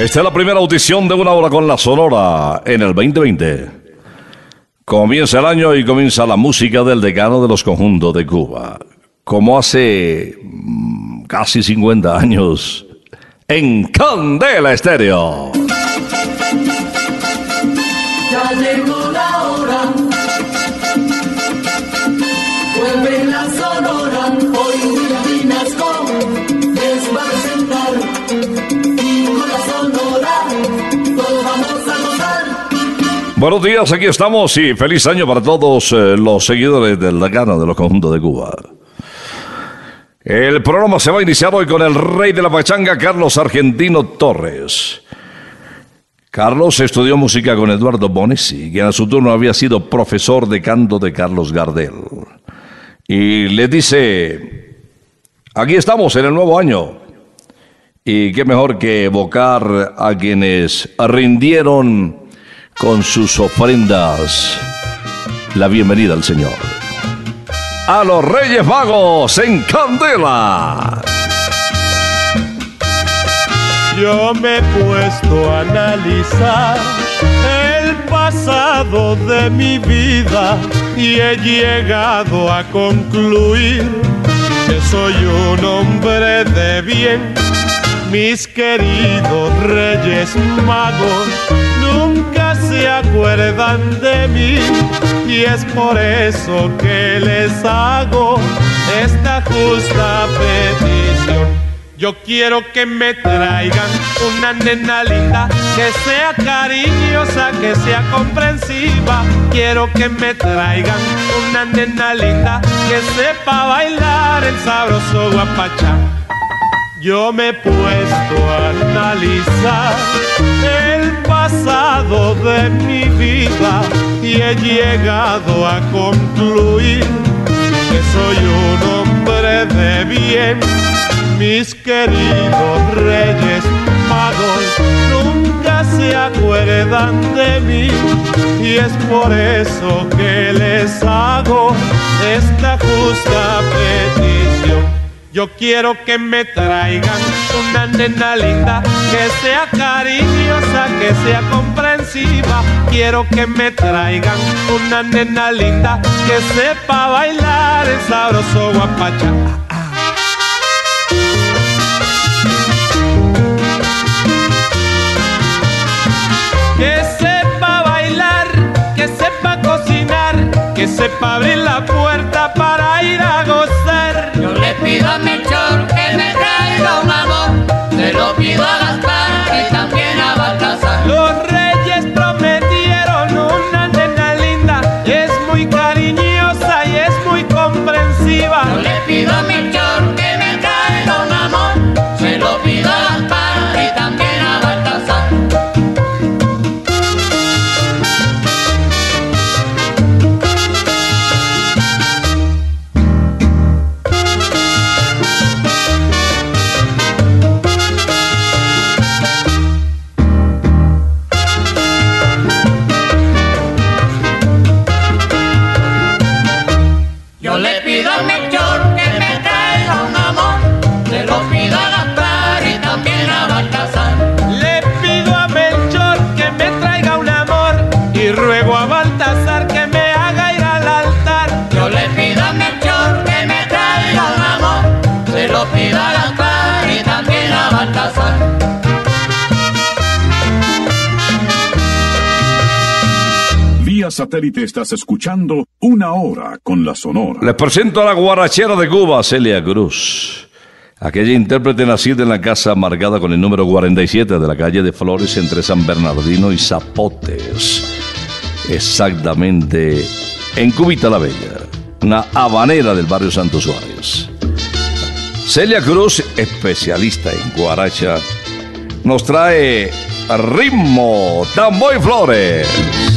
Esta es la primera audición de una hora con la Sonora en el 2020. Comienza el año y comienza la música del decano de los conjuntos de Cuba. Como hace mm, casi 50 años en Candela Estéreo. Buenos días, aquí estamos y feliz año para todos eh, los seguidores del decano de los conjuntos de Cuba. El programa se va a iniciar hoy con el rey de la pachanga, Carlos Argentino Torres. Carlos estudió música con Eduardo Bonesi, quien a su turno había sido profesor de canto de Carlos Gardel. Y le dice, aquí estamos en el nuevo año. Y qué mejor que evocar a quienes rindieron con sus ofrendas la bienvenida al Señor. A los Reyes Magos en Candela. Yo me he puesto a analizar el pasado de mi vida y he llegado a concluir que soy un hombre de bien. Mis queridos reyes magos se acuerdan de mí y es por eso que les hago esta justa petición. Yo quiero que me traigan una nena linda, que sea cariñosa, que sea comprensiva. Quiero que me traigan una nena linda, que sepa bailar el sabroso guapachá. Yo me he puesto a analizar el pasado de mi vida y he llegado a concluir que soy un hombre de bien mis queridos reyes magos nunca se acuerdan de mí y es por eso que les hago esta justa petición. Yo quiero que me traigan una nena linda, que sea cariñosa, que sea comprensiva. Quiero que me traigan una nena linda, que sepa bailar el sabroso guapacha. que sepa bailar, que sepa cocinar, que sepa abrir la puerta satélite estás escuchando Una Hora con la Sonora. Les presento a la guarachera de Cuba, Celia Cruz. Aquella intérprete nacida en la casa amargada con el número 47 de la calle de Flores entre San Bernardino y Zapotes. Exactamente en Cubita la Bella, una habanera del barrio Santo Suárez. Celia Cruz, especialista en guaracha, nos trae ritmo, tambo y flores.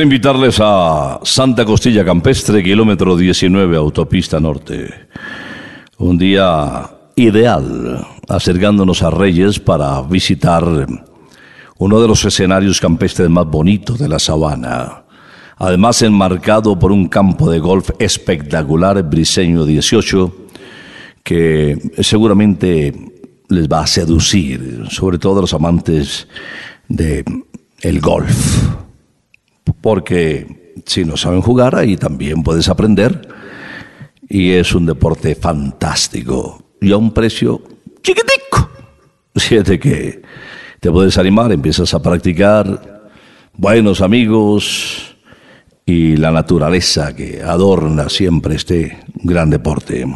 Invitarles a Santa Costilla Campestre, kilómetro 19, autopista norte. Un día ideal, acercándonos a Reyes para visitar uno de los escenarios campestres más bonitos de la sabana. Además, enmarcado por un campo de golf espectacular, Briseño 18, que seguramente les va a seducir, sobre todo a los amantes de golf. Porque si no saben jugar, ahí también puedes aprender. Y es un deporte fantástico. Y a un precio chiquitico. Siete que te puedes animar, empiezas a practicar. Buenos amigos y la naturaleza que adorna siempre este gran deporte.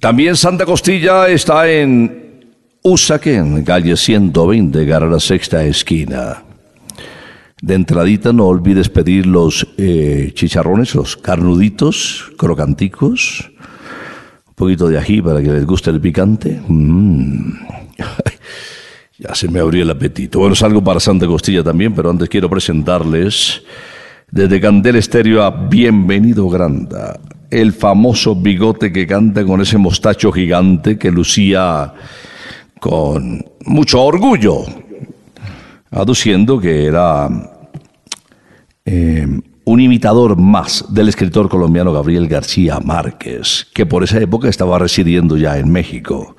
También Santa Costilla está en Usaquén, calle 120, gara la sexta esquina. De entradita no olvides pedir los eh, chicharrones, los carnuditos, crocanticos, un poquito de ají para que les guste el picante. Mm. ya se me abrió el apetito. Bueno, salgo para Santa Costilla también, pero antes quiero presentarles desde Candel Estéreo a Bienvenido Granda, el famoso bigote que canta con ese mostacho gigante que lucía con mucho orgullo, aduciendo que era eh, un imitador más del escritor colombiano Gabriel García Márquez, que por esa época estaba residiendo ya en México.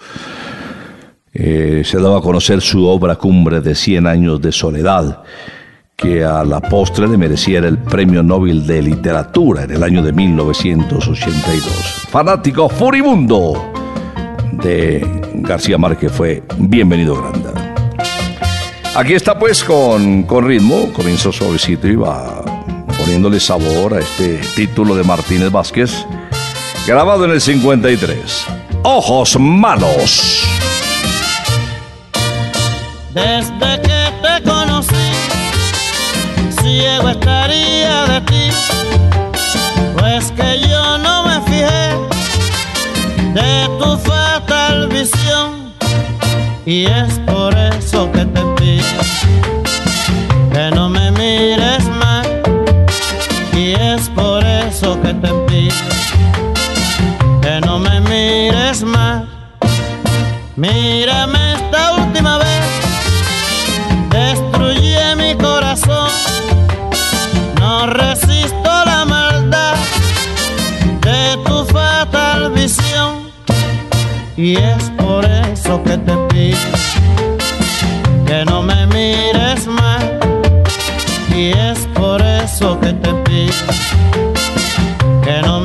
Eh, se daba a conocer su obra cumbre de Cien años de soledad, que a la postre le mereciera el Premio Nobel de Literatura en el año de 1982. Fanático furibundo de García Márquez fue Bienvenido Granda. Aquí está pues con, con ritmo, comenzó suavecito y va poniéndole sabor a este título de Martínez Vázquez, grabado en el 53. Ojos malos. Desde que te conocí, ciego estaría de ti, pues que yo no me fijé de tu fatal visión, y es por mires más. Mírame esta última vez destruye mi corazón. No resisto la maldad de tu fatal visión. Y es por eso que te pido que no me mires más. Y es por eso que te pido que no me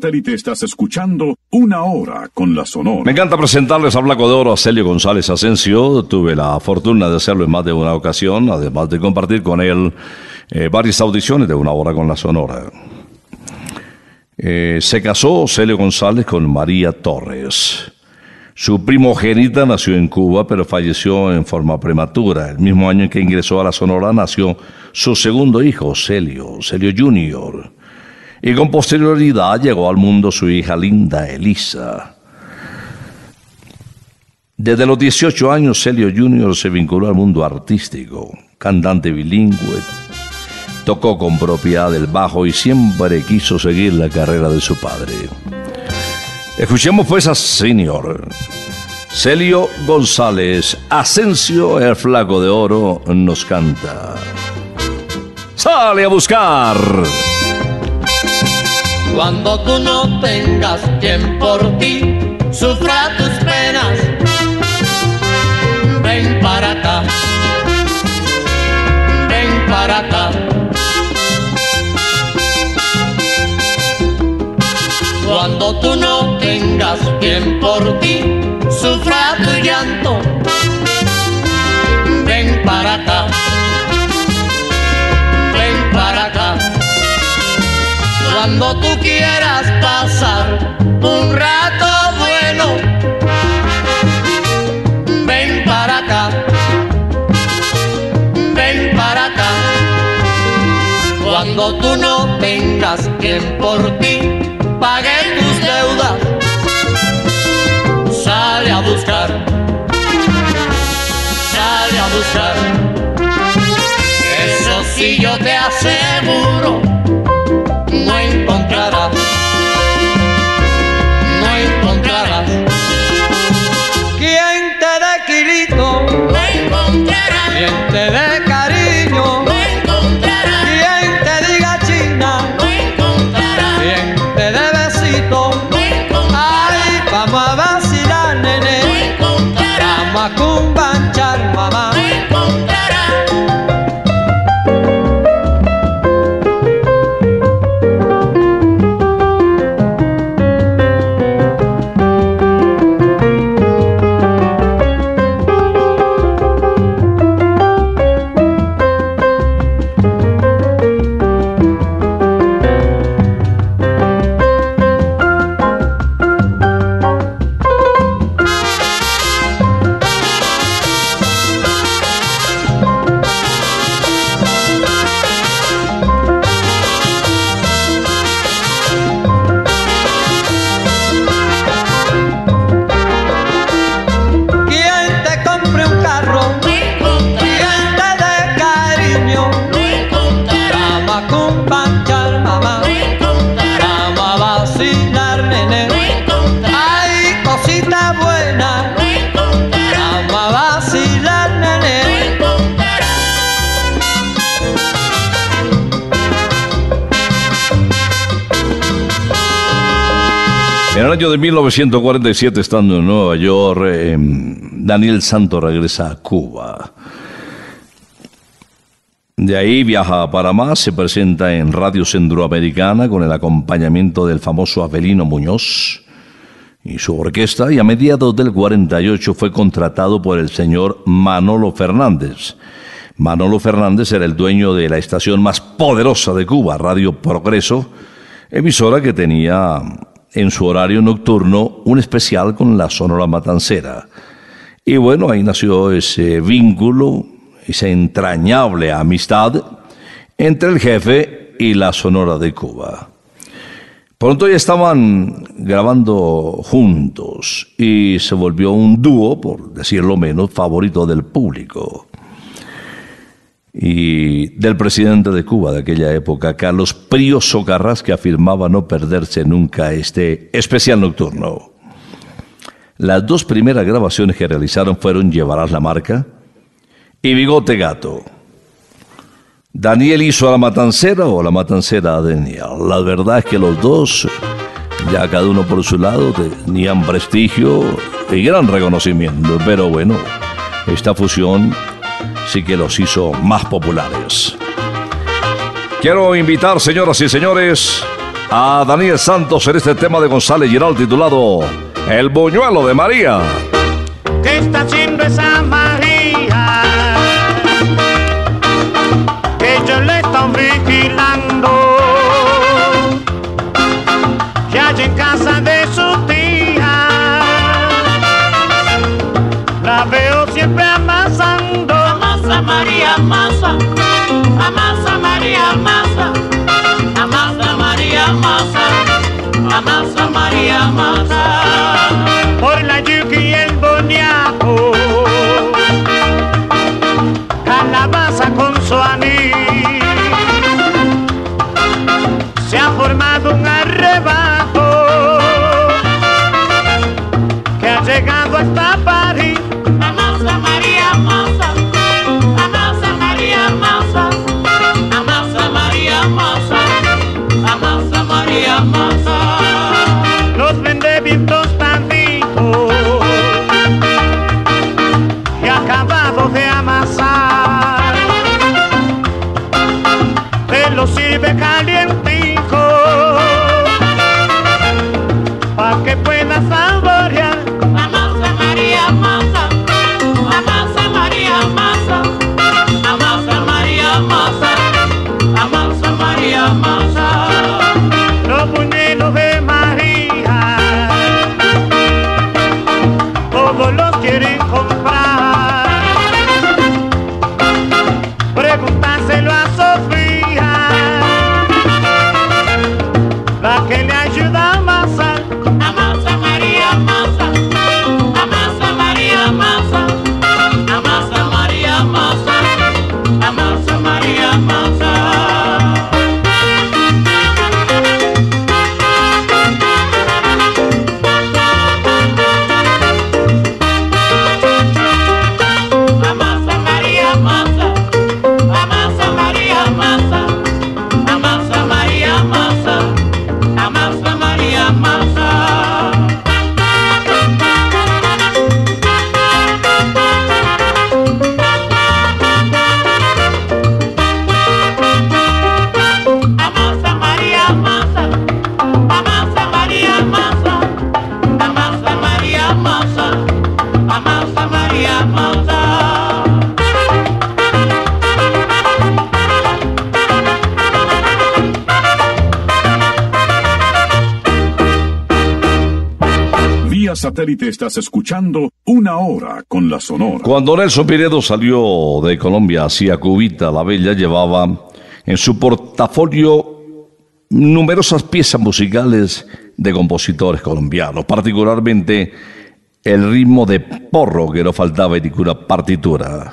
satélite estás escuchando Una Hora con la Sonora. Me encanta presentarles a Blanco de Oro a Celio González Asensio. Tuve la fortuna de hacerlo en más de una ocasión, además de compartir con él eh, varias audiciones de Una Hora con la Sonora. Eh, se casó Celio González con María Torres. Su primogénita nació en Cuba, pero falleció en forma prematura. El mismo año en que ingresó a la Sonora nació su segundo hijo, Celio, Celio Jr. Y con posterioridad llegó al mundo su hija linda, Elisa. Desde los 18 años, Celio Jr. se vinculó al mundo artístico, cantante bilingüe, tocó con propiedad el bajo y siempre quiso seguir la carrera de su padre. Escuchemos pues a Senior. Celio González, Asensio el Flaco de Oro, nos canta. ¡Sale a buscar! Cuando tú no tengas quien por ti sufra tus penas, ven para acá, ven para acá. Cuando tú no tengas quien por ti sufra tu llanto, Cuando tú quieras pasar un rato bueno, ven para acá, ven para acá. Cuando tú no tengas quien por ti pague tus deudas, sale a buscar, sale a buscar. Te 147 estando en Nueva York, eh, Daniel Santo regresa a Cuba. De ahí viaja a Panamá, se presenta en Radio Centroamericana con el acompañamiento del famoso Avelino Muñoz y su orquesta y a mediados del 48 fue contratado por el señor Manolo Fernández. Manolo Fernández era el dueño de la estación más poderosa de Cuba, Radio Progreso, emisora que tenía en su horario nocturno un especial con la Sonora Matancera. Y bueno, ahí nació ese vínculo, esa entrañable amistad entre el jefe y la Sonora de Cuba. Pronto ya estaban grabando juntos y se volvió un dúo, por decirlo menos, favorito del público. Y del presidente de Cuba de aquella época, Carlos Prío Socarrás, que afirmaba no perderse nunca este especial nocturno. Las dos primeras grabaciones que realizaron fueron Llevarás la marca y Bigote Gato. Daniel hizo a la matancera o la matancera a Daniel. La verdad es que los dos, ya cada uno por su lado, tenían prestigio y gran reconocimiento. Pero bueno, esta fusión sí que los hizo más populares. Quiero invitar, señoras y señores, a Daniel Santos en este tema de González Giral titulado El buñuelo de María. ¿Qué está? Amasa. Amasa María, amasa. Amasa María, amasa. Amasa María, amasa. por la yuca y el boniato. Estás escuchando Una Hora con la Sonora. Cuando Nelson Pinedo salió de Colombia hacia Cubita, la Bella llevaba en su portafolio numerosas piezas musicales de compositores colombianos, particularmente el ritmo de porro que no faltaba en ninguna partitura.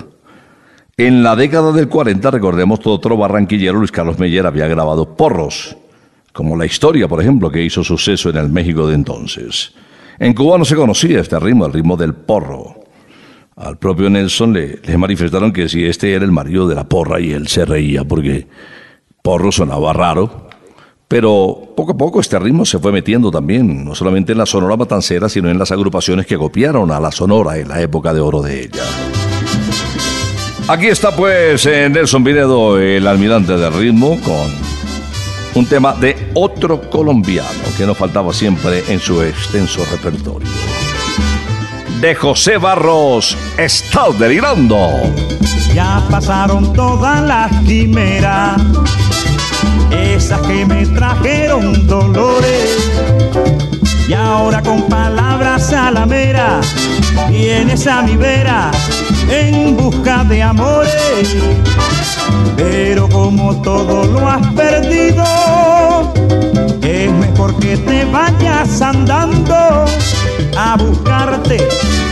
En la década del 40, recordemos, todo otro barranquillero, Luis Carlos Meyer, había grabado porros, como La Historia, por ejemplo, que hizo suceso en el México de entonces. En Cuba no se conocía este ritmo, el ritmo del porro. Al propio Nelson le, manifestaron que si este era el marido de la porra y él se reía porque porro sonaba raro. Pero poco a poco este ritmo se fue metiendo también, no solamente en la Sonora Matancera, sino en las agrupaciones que copiaron a la Sonora en la época de oro de ella. Aquí está pues eh, Nelson Pinedo, el almirante del ritmo, con un tema de otro colombiano que no faltaba siempre en su extenso repertorio. De José Barros, está delirando. Ya pasaron todas las quimeras, esas que me trajeron dolores. Y ahora con palabras a la mera, vienes a mi vera en busca de amores. Pero como todo lo has perdido, es mejor que te vayas andando a buscarte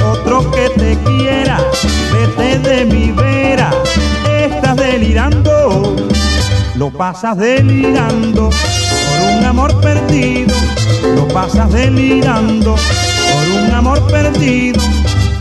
otro que te quiera. Vete de mi vera, estás delirando, lo pasas delirando por un amor perdido, lo pasas delirando por un amor perdido,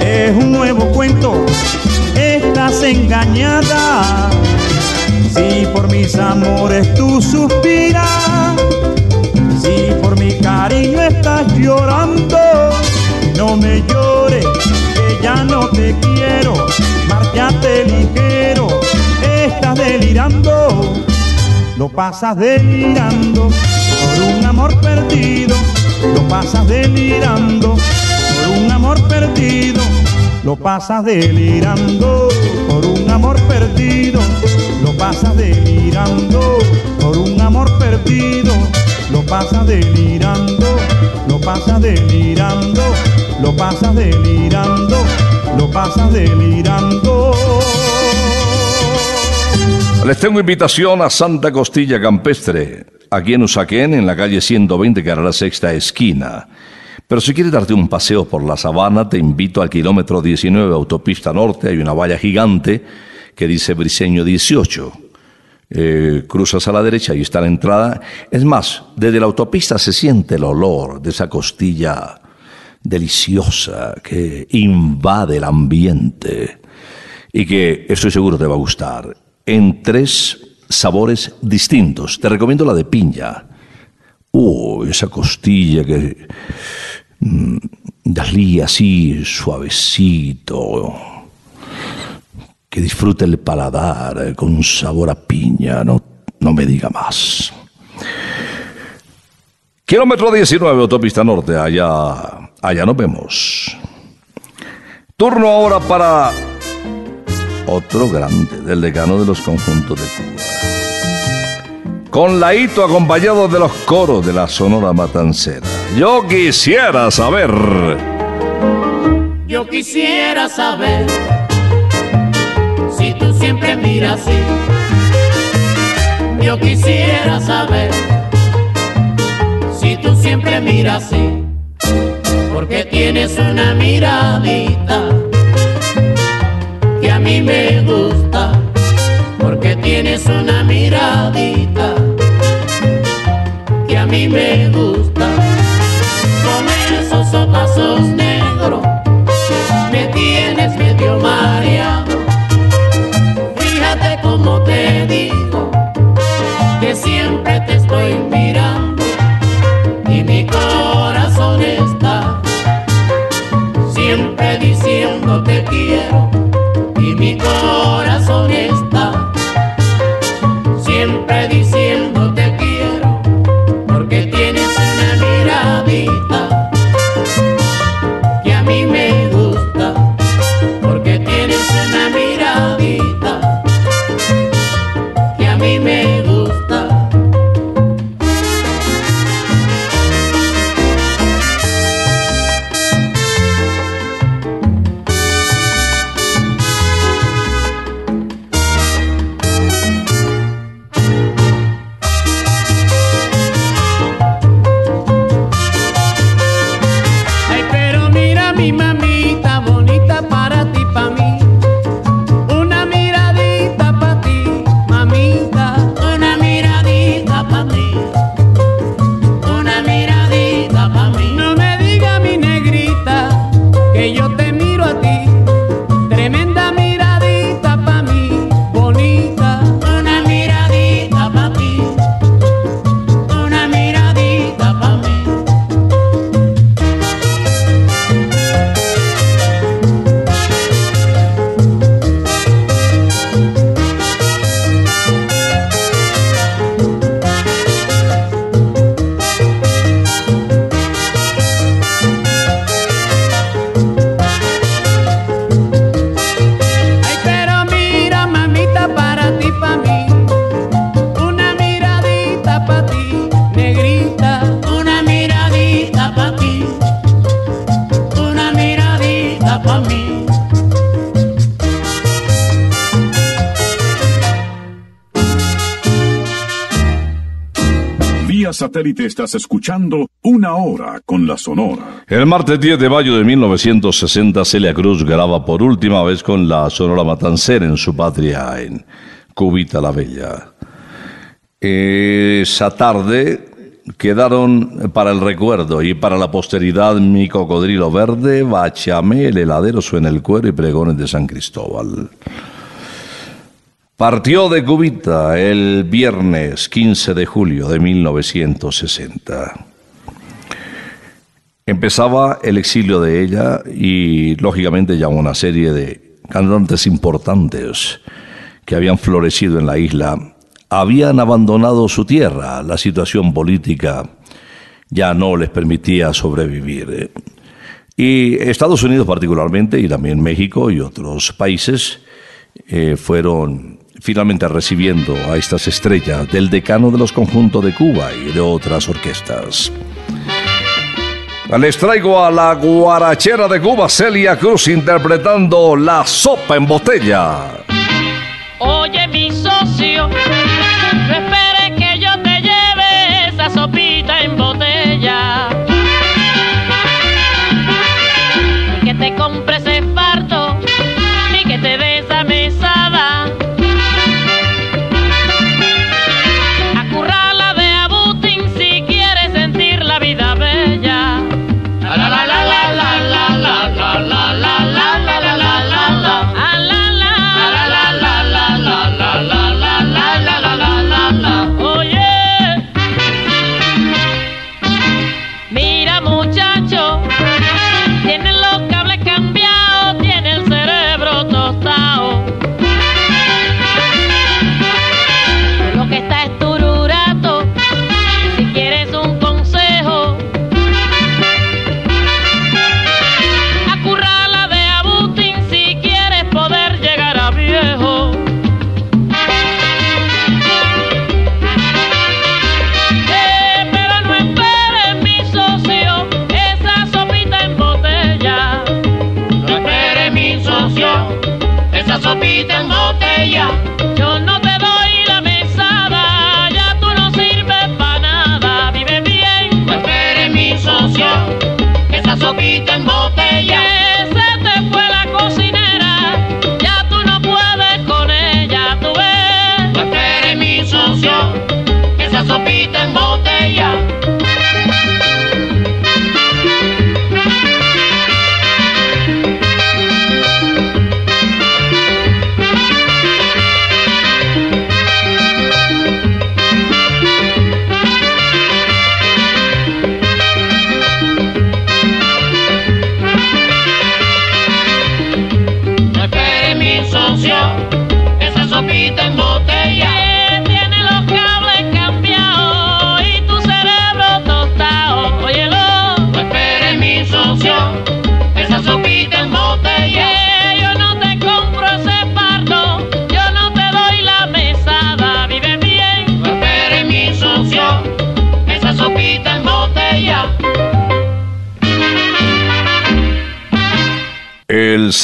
Es un nuevo cuento, estás engañada. Si por mis amores tú suspiras, si por mi cariño estás llorando, no me llores, que ya no te quiero, márchate ligero, estás delirando, lo pasas delirando por un amor perdido, lo pasas delirando perdido, lo pasas delirando por un amor perdido, lo pasas delirando por un amor perdido, lo pasas delirando, lo pasas delirando, lo pasas delirando, lo pasas delirando. Les tengo invitación a Santa Costilla Campestre, aquí en Usaquén, en la calle 120, que era la sexta esquina. Pero si quieres darte un paseo por la sabana, te invito al kilómetro 19, autopista norte, hay una valla gigante que dice Briseño 18. Eh, cruzas a la derecha y está la entrada. Es más, desde la autopista se siente el olor de esa costilla deliciosa que invade el ambiente y que estoy seguro te va a gustar. En tres sabores distintos. Te recomiendo la de piña. Uh, esa costilla que mm, dalí así suavecito. Que disfrute el paladar eh, con un sabor a piña. No, no me diga más. Kilómetro 19, autopista norte. Allá, allá nos vemos. Turno ahora para otro grande del decano de los conjuntos de Cuba. Con Laito acompañado de los coros de la Sonora Matancera. Yo quisiera saber. Yo quisiera saber si tú siempre miras así. Yo quisiera saber si tú siempre miras así. Porque tienes una miradita que a mí me gusta. Porque tienes una miradita a mí me gusta. Con esos ojazos negros me tienes medio mareado. Fíjate cómo te digo que siempre te estoy mirando y mi corazón está siempre diciendo te quiero y mi corazón satélite estás escuchando Una Hora con la Sonora. El martes 10 de mayo de 1960, Celia Cruz graba por última vez con la Sonora Matancera en su patria, en Cubita la Bella. Esa tarde quedaron para el recuerdo y para la posteridad Mi Cocodrilo Verde, Bachamé, El Heladero Suena el Cuero y Pregones de San Cristóbal. Partió de Cubita el viernes 15 de julio de 1960. Empezaba el exilio de ella y lógicamente ya una serie de cantantes importantes que habían florecido en la isla habían abandonado su tierra. La situación política ya no les permitía sobrevivir. Y Estados Unidos particularmente, y también México y otros países, eh, fueron finalmente recibiendo a estas estrellas del decano de los conjuntos de Cuba y de otras orquestas. Les traigo a la guarachera de Cuba, Celia Cruz, interpretando La Sopa en Botella. Oye, mi socio, no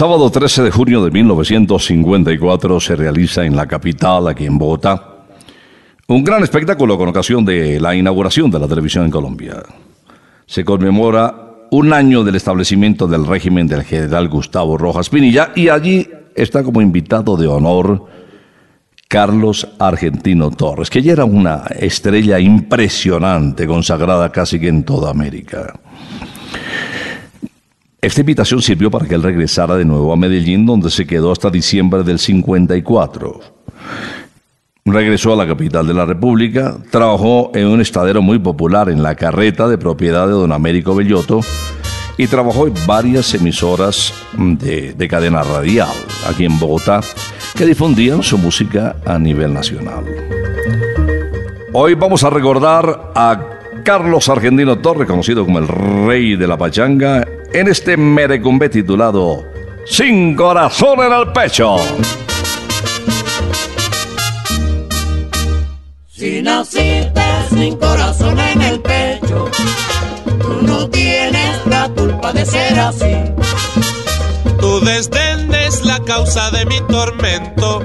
sábado 13 de junio de 1954 se realiza en la capital, aquí en Bogotá, un gran espectáculo con ocasión de la inauguración de la televisión en Colombia. Se conmemora un año del establecimiento del régimen del general Gustavo Rojas Pinilla y allí está como invitado de honor Carlos Argentino Torres, que ya era una estrella impresionante, consagrada casi que en toda América. Esta invitación sirvió para que él regresara de nuevo a Medellín, donde se quedó hasta diciembre del 54. Regresó a la capital de la República, trabajó en un estadero muy popular en La Carreta, de propiedad de don Américo Bellotto, y trabajó en varias emisoras de, de cadena radial aquí en Bogotá, que difundían su música a nivel nacional. Hoy vamos a recordar a Carlos Argentino Torres, conocido como el rey de la pachanga, en este merecumbe titulado Sin corazón en el pecho. Si naciste sin corazón en el pecho, tú no tienes la culpa de ser así. Tu desdén es la causa de mi tormento.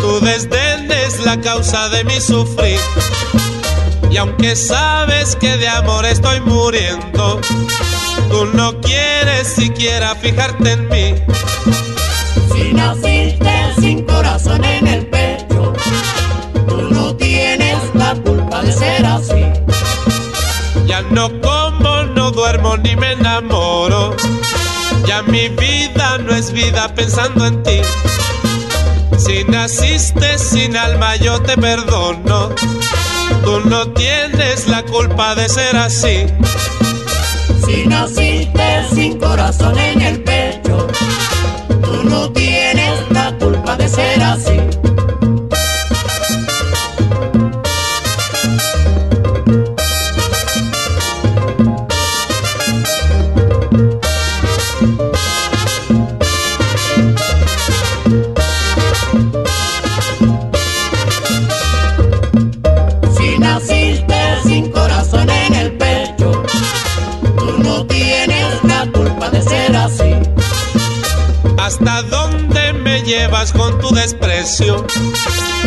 Tu desdén es la causa de mi sufrir. Y Y aunque sabes que de amor estoy muriendo, tú no quieres siquiera fijarte en mí. Si naciste sin corazón en el pecho, tú no tienes la culpa de ser así. Ya no como, no duermo ni me enamoro. Ya mi vida no es vida pensando en ti. Si naciste sin alma yo te perdono. Tú no tienes la culpa de ser así. Si naciste sin corazón en el pecho, tú no tienes la culpa de ser así. ¿Hasta dónde me llevas con tu desprecio?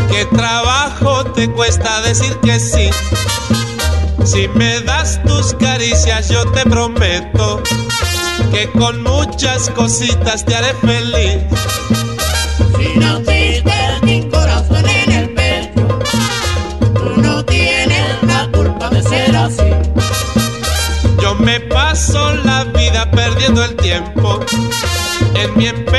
¿Qué trabajo te cuesta decir que sí? Si me das tus caricias yo te prometo que con muchas cositas te haré feliz. Si naciste sin corazón en el pecho, tú no tienes la culpa de ser así. Yo me paso la vida perdiendo el tiempo en mi empeño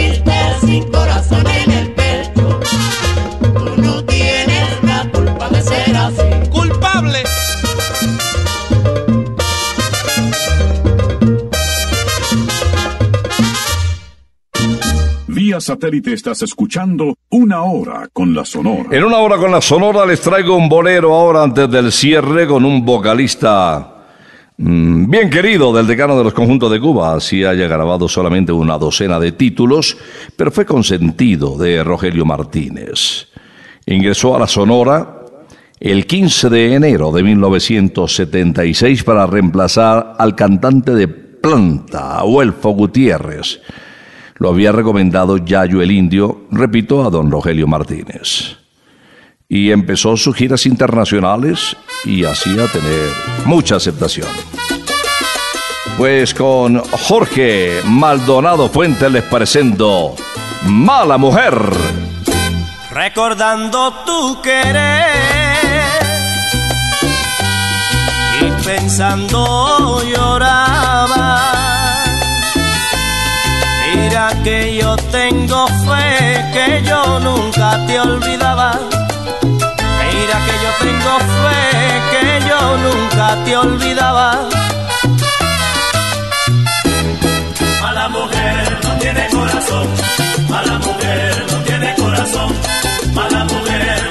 satélite estás escuchando Una Hora con la Sonora. En una hora con la Sonora les traigo un bolero ahora antes del cierre con un vocalista mm, bien querido del decano de los conjuntos de Cuba. Así haya grabado solamente una docena de títulos, pero fue consentido de Rogelio Martínez. Ingresó a la Sonora el 15 de enero de 1976 para reemplazar al cantante de planta, Abuelfo Gutiérrez. Lo había recomendado Yayo el Indio, repito, a don Rogelio Martínez. Y empezó sus giras internacionales y hacía tener mucha aceptación. Pues con Jorge Maldonado Fuentes les presento Mala Mujer. recordando tu querer y pensando lloraba. Mira que yo tengo fe que yo nunca te olvidaba. Mira que yo tengo fe que yo nunca te olvidaba. Mala mujer no tiene corazón, mala mujer no tiene corazón, mala mujer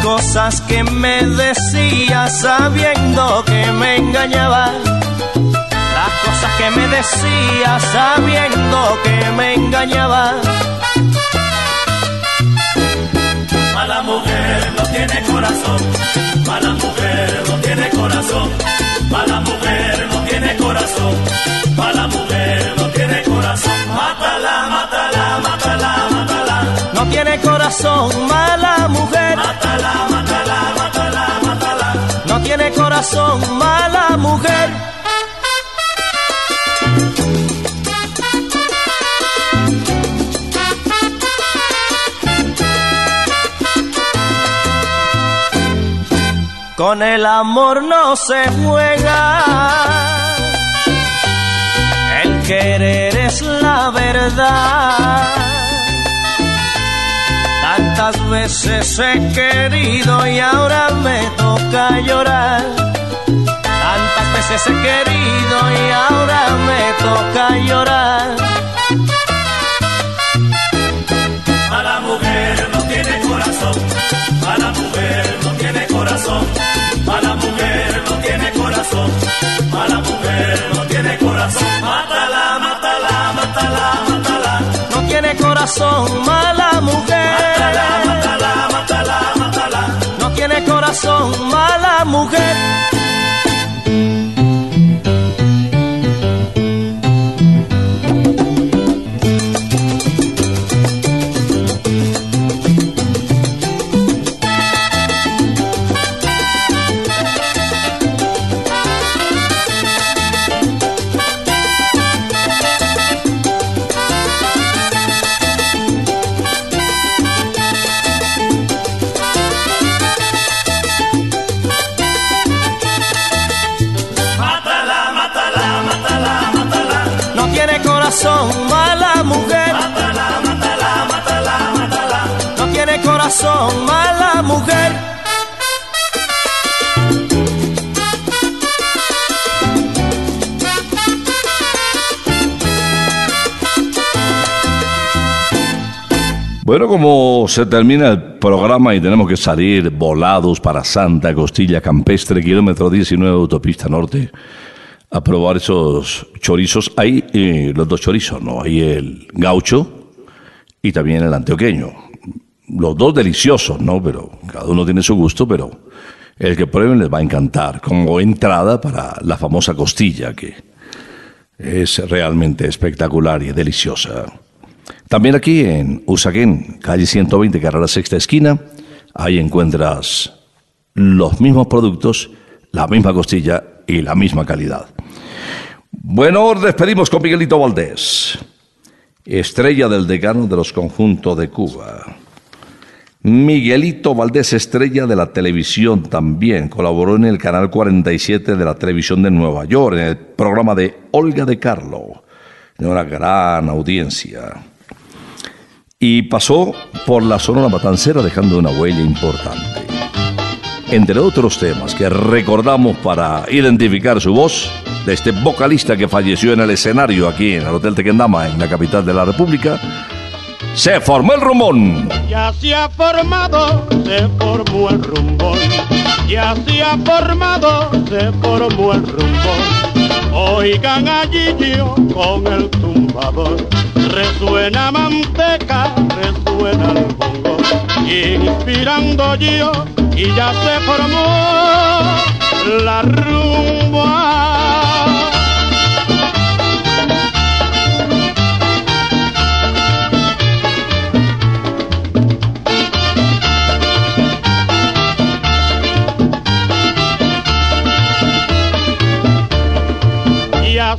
Las cosas que me decías sabiendo que me engañabas. Las cosas que me decías sabiendo que me engañabas. Mala mujer no tiene corazón, mala mujer no tiene corazón, mala mujer no tiene corazón, mala mujer no tiene corazón. Mátala, mátala, mátala, mátala. No tiene corazón, mala mujer. Mátala, tiene corazón, mala mujer. Con el amor no se juega. El querer es la verdad. Tanta Tantas veces he querido y ahora me toca llorar. Tantas veces he querido y ahora me toca llorar. A la mujer no tiene corazón, a la mujer no tiene corazón, a la mujer no tiene corazón, a la mujer no tiene corazón. Corazón, mala mujer. Mátala, mátala, mátala. No tiene corazón, mala mujer. Se termina el programa y tenemos que salir volados para Santa Costilla Campestre, kilómetro 19, autopista norte, a probar esos chorizos. Hay eh, los dos chorizos, ¿no? Hay el gaucho y también el antioqueño. Los dos deliciosos, ¿no? Pero cada uno tiene su gusto, pero el que prueben les va a encantar. Como entrada para la famosa costilla, que es realmente espectacular y deliciosa. También aquí en Usaquén, calle 120, carrera sexta esquina, ahí encuentras los mismos productos, la misma costilla y la misma calidad. Bueno, despedimos con Miguelito Valdés, estrella del decano de los conjuntos de Cuba. Miguelito Valdés, estrella de la televisión también, colaboró en el canal 47 de la televisión de Nueva York, en el programa de Olga de Carlo, de una gran audiencia y pasó por la Sonora Matancera dejando una huella importante. Entre otros temas que recordamos para identificar su voz, de este vocalista que falleció en el escenario aquí en el Hotel Tequendama, en la capital de la República, se formó el rumón. Ya se ha formado, se formó el rumbón. Ya se ha formado, se formó el rumbón. Oigan allí yo con el tumbador. Resuena manteca, resuena el bongo. Inspirando yo y ya se formó la rumba.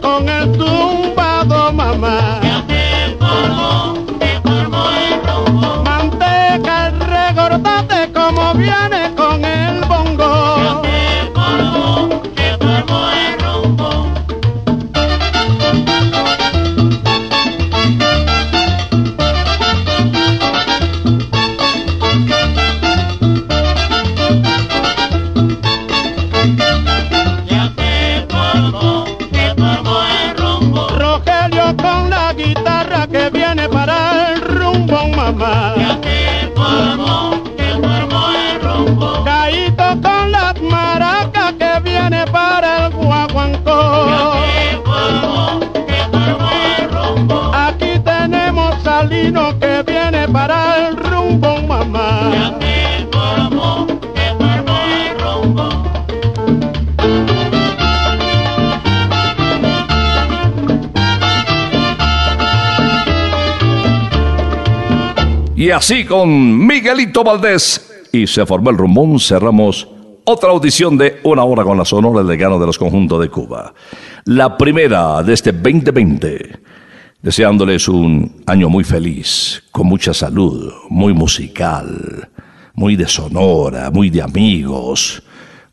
Con el tumbado, así con Miguelito Valdés y se formó el rumbón, cerramos otra audición de una hora con la Sonora del decano de los conjuntos de Cuba. La primera de este 2020. Deseándoles un año muy feliz, con mucha salud, muy musical, muy de sonora, muy de amigos,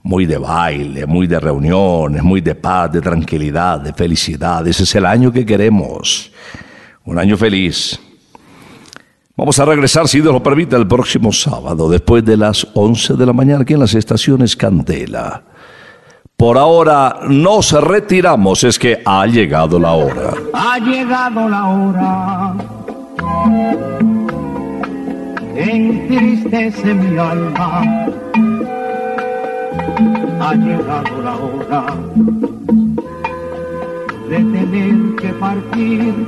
muy de baile, muy de reuniones, muy de paz, de tranquilidad, de felicidad. Ese es el año que queremos. Un año feliz. Vamos a regresar, si Dios lo permite, el próximo sábado, después de las 11 de la mañana, aquí en las estaciones Candela. Por ahora nos retiramos, es que ha llegado la hora. Ha llegado la hora. Entristece mi alma. Ha llegado la hora de tener que partir.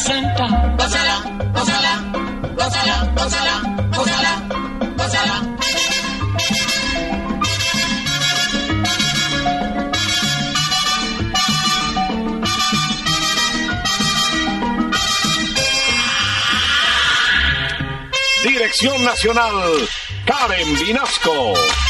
Santa, gózala, gózala, gózala, gózala, gózala, gózala. Dirección Nacional, Karen Vinasco.